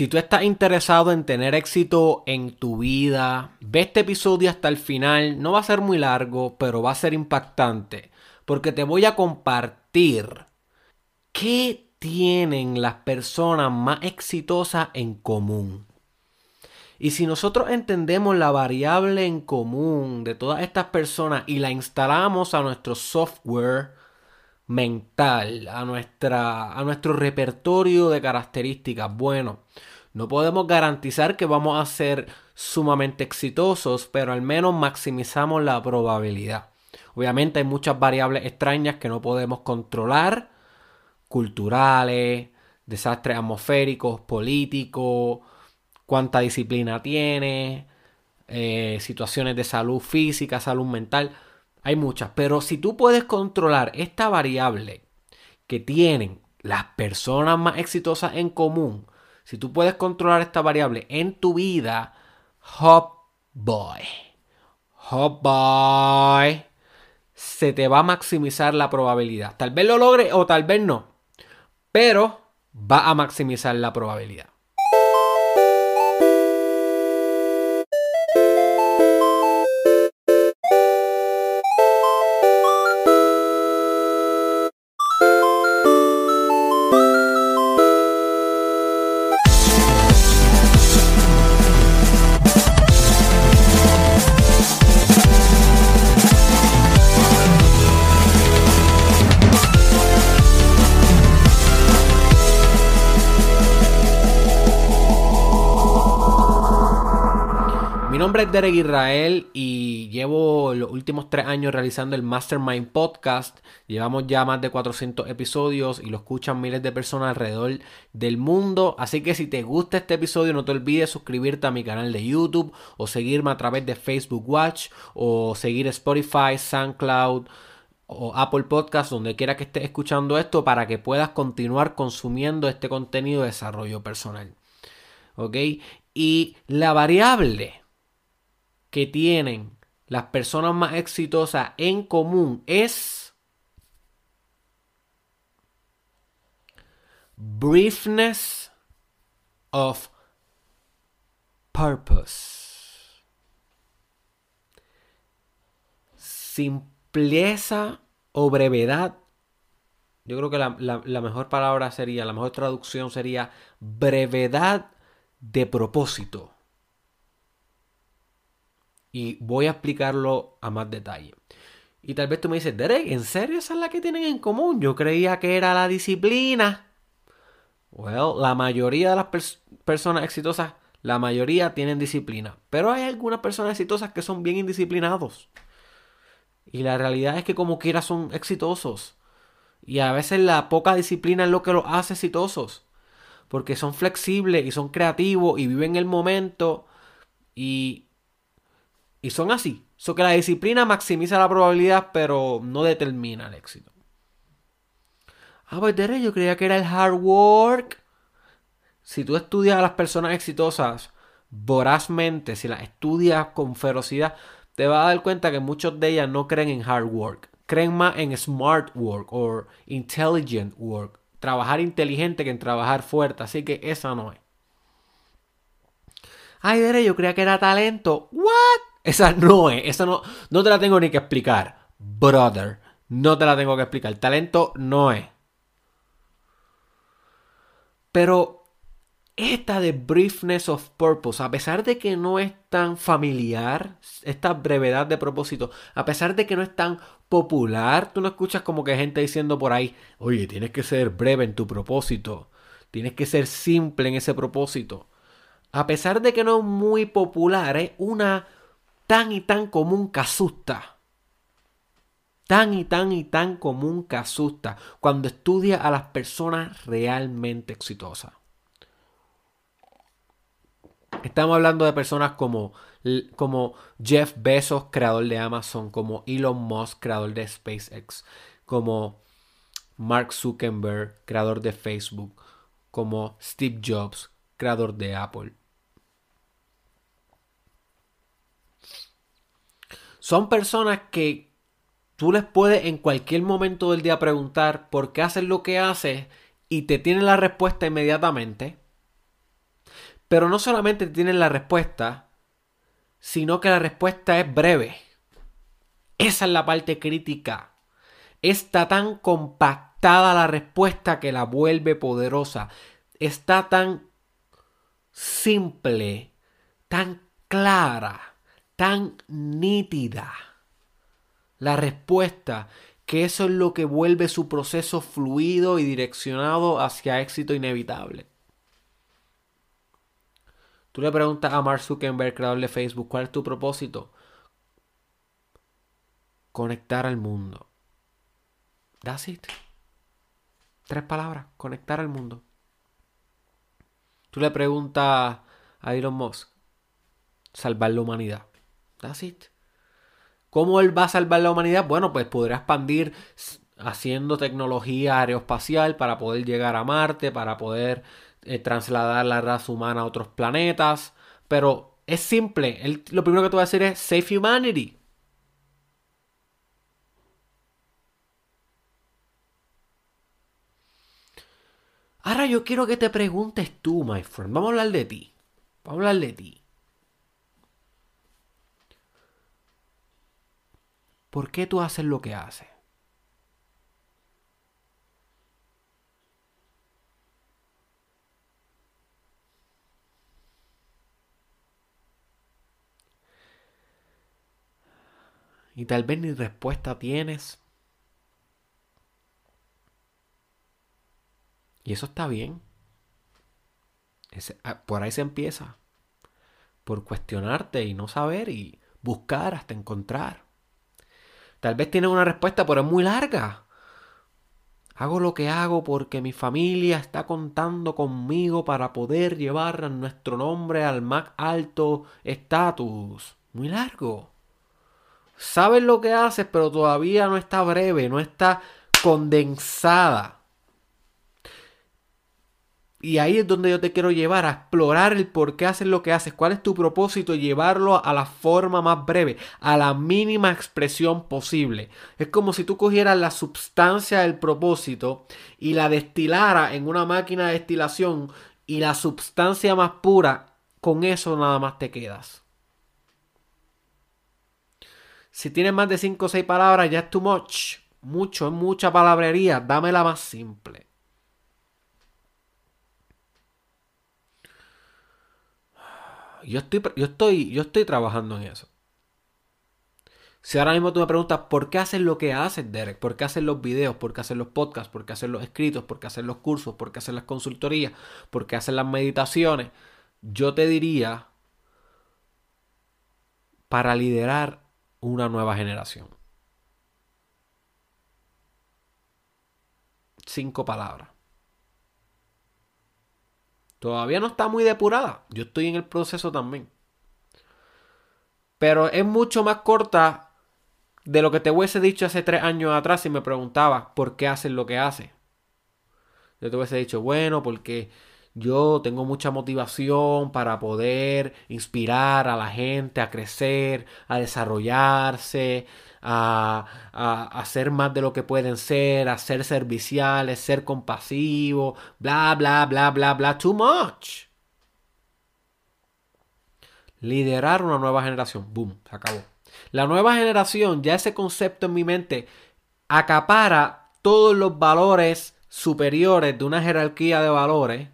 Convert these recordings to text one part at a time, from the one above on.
Si tú estás interesado en tener éxito en tu vida, ve este episodio hasta el final. No va a ser muy largo, pero va a ser impactante. Porque te voy a compartir qué tienen las personas más exitosas en común. Y si nosotros entendemos la variable en común de todas estas personas y la instalamos a nuestro software mental, a, nuestra, a nuestro repertorio de características, bueno, no podemos garantizar que vamos a ser sumamente exitosos, pero al menos maximizamos la probabilidad. Obviamente hay muchas variables extrañas que no podemos controlar, culturales, desastres atmosféricos, políticos, cuánta disciplina tiene, eh, situaciones de salud física, salud mental. Hay muchas, pero si tú puedes controlar esta variable que tienen las personas más exitosas en común, si tú puedes controlar esta variable en tu vida, hop boy, hop boy, se te va a maximizar la probabilidad. Tal vez lo logre o tal vez no, pero va a maximizar la probabilidad. Es Derek Israel y llevo los últimos tres años realizando el Mastermind Podcast. Llevamos ya más de 400 episodios y lo escuchan miles de personas alrededor del mundo. Así que si te gusta este episodio, no te olvides suscribirte a mi canal de YouTube o seguirme a través de Facebook Watch o seguir Spotify, SoundCloud o Apple Podcast, donde quiera que estés escuchando esto, para que puedas continuar consumiendo este contenido de desarrollo personal. ¿Ok? Y la variable que tienen las personas más exitosas en común es briefness of purpose. Simpleza o brevedad. Yo creo que la, la, mejor palabra sería, la mejor traducción sería brevedad de propósito y voy a explicarlo a más detalle. Y tal vez tú me dices, Derek, ¿en serio esa es la que tienen en común? Yo creía que era la disciplina. Well, la mayoría de las personas exitosas, la mayoría tienen disciplina. Pero hay algunas personas exitosas que son bien indisciplinados. Y la realidad es que como quiera son exitosos. Y a veces la poca disciplina es lo que los hace exitosos. Porque son flexibles y son creativos y viven el momento. Y y son así. So que la disciplina maximiza la probabilidad, pero no determina el éxito. Ah, pues yo creía que era el hard work. Si tú estudias a las personas exitosas vorazmente, si las estudias con ferocidad, te vas a dar cuenta que muchos de ellas no creen en hard work. Creen más en smart work o intelligent work. Trabajar inteligente que en trabajar fuerte. Así que esa no es. Ay, Dere, yo creía que era talento. ¿What? Esa no es, esa no, no te la tengo ni que explicar. Brother, no te la tengo que explicar. Talento no es. Pero esta de briefness of purpose, a pesar de que no es tan familiar, esta brevedad de propósito, a pesar de que no es tan popular, tú no escuchas como que gente diciendo por ahí, oye, tienes que ser breve en tu propósito, tienes que ser simple en ese propósito. A pesar de que no es muy popular, es una tan y tan común que asusta. Tan y tan y tan común que asusta cuando estudia a las personas realmente exitosas. Estamos hablando de personas como, como Jeff Bezos, creador de Amazon, como Elon Musk, creador de SpaceX, como Mark Zuckerberg, creador de Facebook, como Steve Jobs, creador de Apple. Son personas que tú les puedes en cualquier momento del día preguntar por qué haces lo que haces y te tienen la respuesta inmediatamente. Pero no solamente tienen la respuesta, sino que la respuesta es breve. Esa es la parte crítica. Está tan compactada la respuesta que la vuelve poderosa. Está tan simple, tan clara, tan nítida la respuesta que eso es lo que vuelve su proceso fluido y direccionado hacia éxito inevitable. Tú le preguntas a Mark Zuckerberg, creador de Facebook, ¿cuál es tu propósito? Conectar al mundo. That's it. Tres palabras, conectar al mundo. Tú le preguntas a Elon Musk, salvar la humanidad. ¿Cómo él va a salvar la humanidad? Bueno, pues podrá expandir haciendo tecnología aeroespacial para poder llegar a Marte, para poder eh, trasladar la raza humana a otros planetas. Pero es simple. lo primero que te voy a decir es Save Humanity. Ahora yo quiero que te preguntes tú, my friend. Vamos a hablar de ti. Vamos a hablar de ti. ¿Por qué tú haces lo que haces? Y tal vez ni respuesta tienes. Y eso está bien. Ah, por ahí se empieza. Por cuestionarte y no saber y buscar hasta encontrar. Tal vez tienes una respuesta, pero es muy larga. Hago lo que hago porque mi familia está contando conmigo para poder llevar nuestro nombre al más alto estatus. Muy largo. Sabes lo que haces, pero todavía no está breve, no está condensada. Y ahí es donde yo te quiero llevar a explorar el por qué haces lo que haces, cuál es tu propósito llevarlo a la forma más breve, a la mínima expresión posible. Es como si tú cogieras la sustancia del propósito y la destilara en una máquina de destilación y la sustancia más pura, con eso nada más te quedas. Si tienes más de 5 o 6 palabras, ya es too much. Mucho, es mucha palabrería. Dame la más simple. Yo estoy, yo estoy, yo estoy trabajando en eso. Si ahora mismo tú me preguntas por qué haces lo que haces, Derek, por qué haces los videos, por qué haces los podcasts, por qué haces los escritos, por qué haces los cursos, por qué haces las consultorías, por qué haces las meditaciones, yo te diría para liderar una nueva generación. Cinco palabras. Todavía no está muy depurada. Yo estoy en el proceso también. Pero es mucho más corta de lo que te hubiese dicho hace tres años atrás si me preguntabas por qué haces lo que haces. Yo te hubiese dicho, bueno, porque yo tengo mucha motivación para poder inspirar a la gente a crecer, a desarrollarse, a, a, ser más de lo que pueden ser, a ser serviciales, ser compasivos, bla, bla, bla, bla, bla, too much. Liderar una nueva generación. Boom, se acabó. La nueva generación, ya ese concepto en mi mente, acapara todos los valores superiores de una jerarquía de valores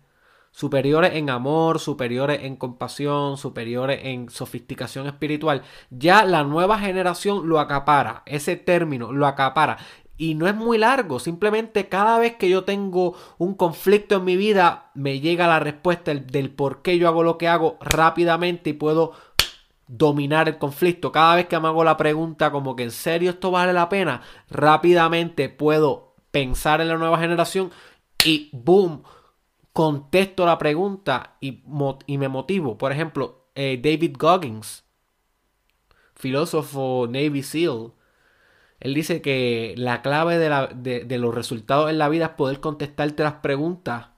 superiores en amor, superiores en compasión, superiores en sofisticación espiritual, ya la nueva generación lo acapara, ese término lo acapara. Y no es muy largo, simplemente cada vez que yo tengo un conflicto en mi vida, me llega la respuesta del, por qué yo hago lo que hago rápidamente y puedo dominar el conflicto. Cada vez que me hago la pregunta como que en serio esto vale la pena, rápidamente puedo pensar en la nueva generación y boom, contesto la pregunta y, me motivo. Por ejemplo, eh, David Goggins, filósofo Navy SEAL, él dice que la clave de, de, los resultados en la vida es poder contestarte las preguntas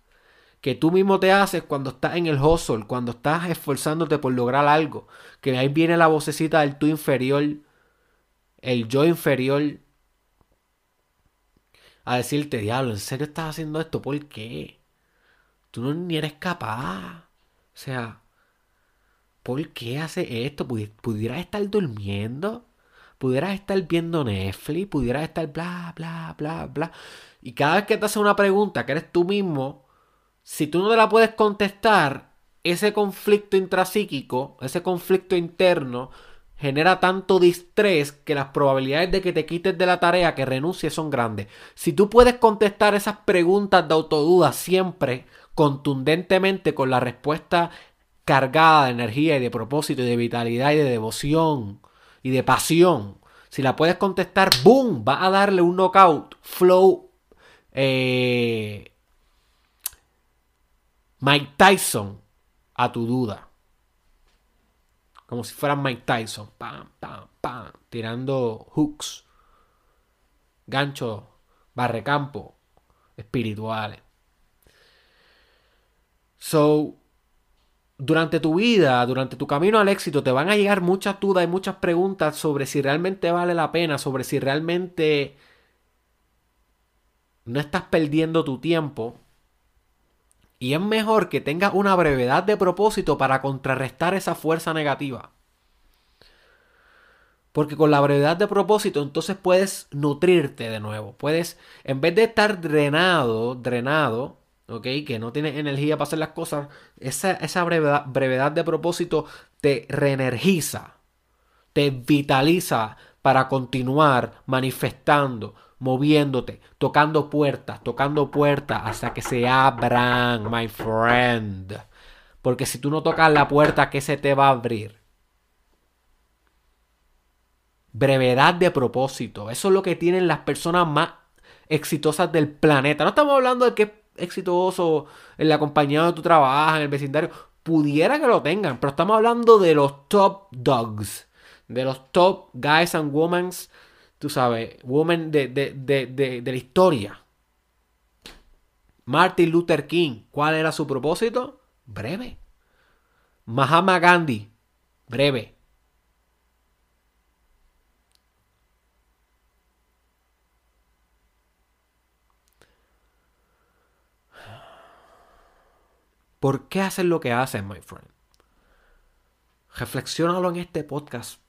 que tú mismo te haces cuando estás en el hustle, cuando estás esforzándote por lograr algo. Que ahí viene la vocecita del tú inferior, el yo inferior, a decirte, diablo, ¿en serio estás haciendo esto? ¿Por qué? Tú no ni eres capaz. sea, ¿por qué hace esto? ¿Pudieras estar durmiendo? ¿Pudieras estar viendo Netflix? ¿Pudieras estar bla, bla, bla, bla? Y cada vez que te hace una pregunta que eres tú mismo, si tú no te la puedes contestar, ese conflicto intrapsíquico, ese conflicto interno, genera tanto distrés que las probabilidades de que te quites de la tarea, que renuncies, son grandes. Si tú puedes contestar esas preguntas de autoduda siempre contundentemente con la respuesta cargada de energía y de propósito y de vitalidad y de devoción y de pasión, si la puedes contestar, ¡boom! Va a darle un knockout, flow, eh, Mike Tyson a tu duda. Como si fuera Mike Tyson. Pam, pam, pam. Tirando hooks. Ganchos. Barrecampo. Espirituales. So, durante tu vida, durante tu camino al éxito, te van a llegar muchas dudas y muchas preguntas sobre si realmente vale la pena, sobre si realmente no estás perdiendo tu tiempo y es mejor que tengas una brevedad de propósito para contrarrestar esa fuerza negativa. Porque con la brevedad de propósito entonces puedes nutrirte de nuevo. Puedes, en vez de estar drenado, drenado, ¿ok? Que no tienes energía para hacer las cosas, esa, esa brevedad, brevedad de propósito te reenergiza, te vitaliza para continuar manifestando, moviéndote, tocando puertas, tocando puertas hasta que se abran, my friend. Porque si tú no tocas la puerta, ¿qué se te va a abrir? Brevedad de propósito. Eso es lo que tienen las personas más exitosas del planeta. No estamos hablando de que es exitoso en la compañía donde tú trabajas, en el vecindario. Pudiera que lo tengan, pero estamos hablando de los top dogs, de los top guys and women tú sabes, woman de, de, la historia. Martin Luther King, ¿cuál era su propósito? Breve. Mahatma Gandhi, breve. ¿Por qué hacen lo que hacen, my friend? Reflexiónalo en este podcast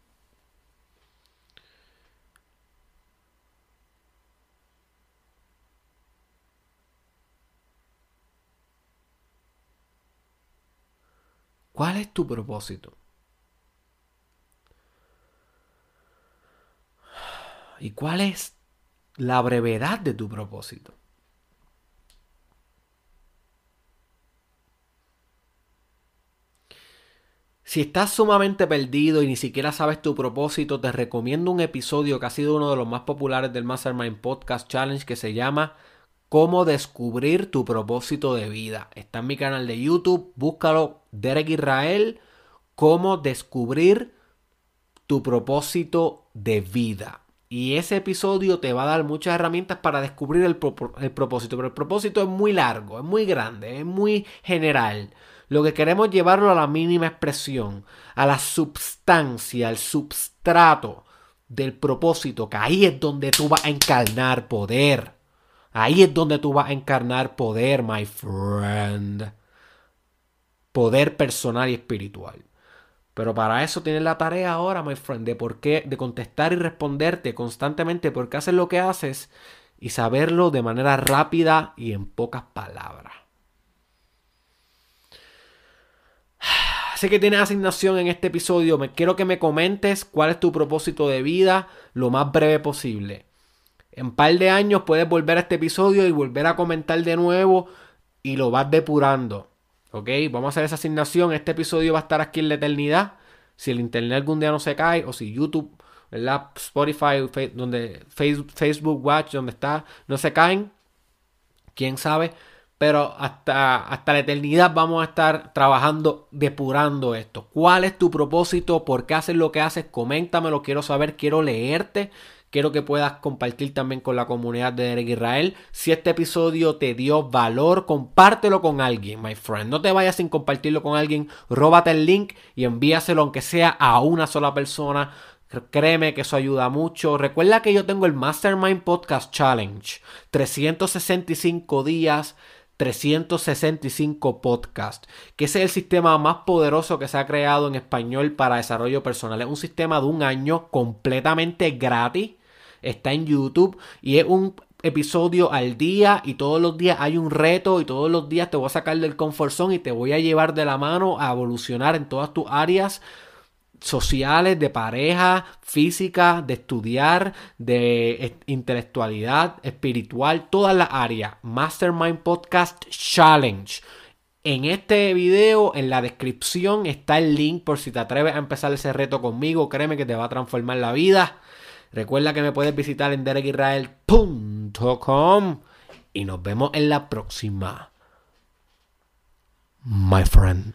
¿Cuál es tu propósito? ¿Y cuál es la brevedad de tu propósito? Si estás sumamente perdido y ni siquiera sabes tu propósito, te recomiendo un episodio que ha sido uno de los más populares del Mastermind Podcast Challenge que se llama Cómo descubrir tu propósito de vida. Está en mi canal de YouTube, búscalo Derek Israel, cómo descubrir tu propósito de vida. Y ese episodio te va a dar muchas herramientas para descubrir el, propósito. Pero el propósito es muy largo, es muy grande, es muy general. Lo que queremos llevarlo a la mínima expresión, a la substancia, al substrato del propósito, que ahí es donde tú vas a encarnar poder. Ahí es donde tú vas a encarnar poder, my friend poder personal y espiritual. Pero para eso tienes la tarea ahora, my friend, de por qué, de contestar y responderte constantemente por qué haces lo que haces y saberlo de manera rápida y en pocas palabras. Sé que tienes asignación en este episodio. Me quiero que me comentes cuál es tu propósito de vida lo más breve posible. En par de años puedes volver a este episodio y volver a comentar de nuevo y lo vas depurando. ¿Ok? Vamos a hacer esa asignación. Este episodio va a estar aquí en la eternidad. Si el internet algún día no se cae, o si YouTube, ¿verdad? Spotify, donde Facebook Watch, donde está, no se caen. Quién sabe. Pero hasta, hasta la eternidad vamos a estar trabajando, depurando esto. ¿Cuál es tu propósito? ¿Por qué haces lo que haces? Coméntamelo, quiero saber, quiero leerte. Quiero que puedas compartir también con la comunidad de Derek Israel. Si este episodio te dio valor, compártelo con alguien, my friend. No te vayas sin compartirlo con alguien. Róbate el link y envíaselo aunque sea a una sola persona. Créeme que eso ayuda mucho. Recuerda que yo tengo el Mastermind Podcast Challenge. 365 días 365 podcasts, que ese es el sistema más poderoso que se ha creado en español para desarrollo personal. Es un sistema de un año completamente gratis. Está en YouTube y es un episodio al día y todos los días hay un reto y todos los días te voy a sacar del comfort zone y te voy a llevar de la mano a evolucionar en todas tus áreas sociales, de pareja, física, de estudiar, de intelectualidad, espiritual, todas las áreas. Mastermind Podcast Challenge. En este video, en la descripción, está el link por si te atreves a empezar ese reto conmigo. Créeme que te va a transformar la vida. Recuerda que me puedes visitar en derekisrael.com y nos vemos en la próxima. My friend.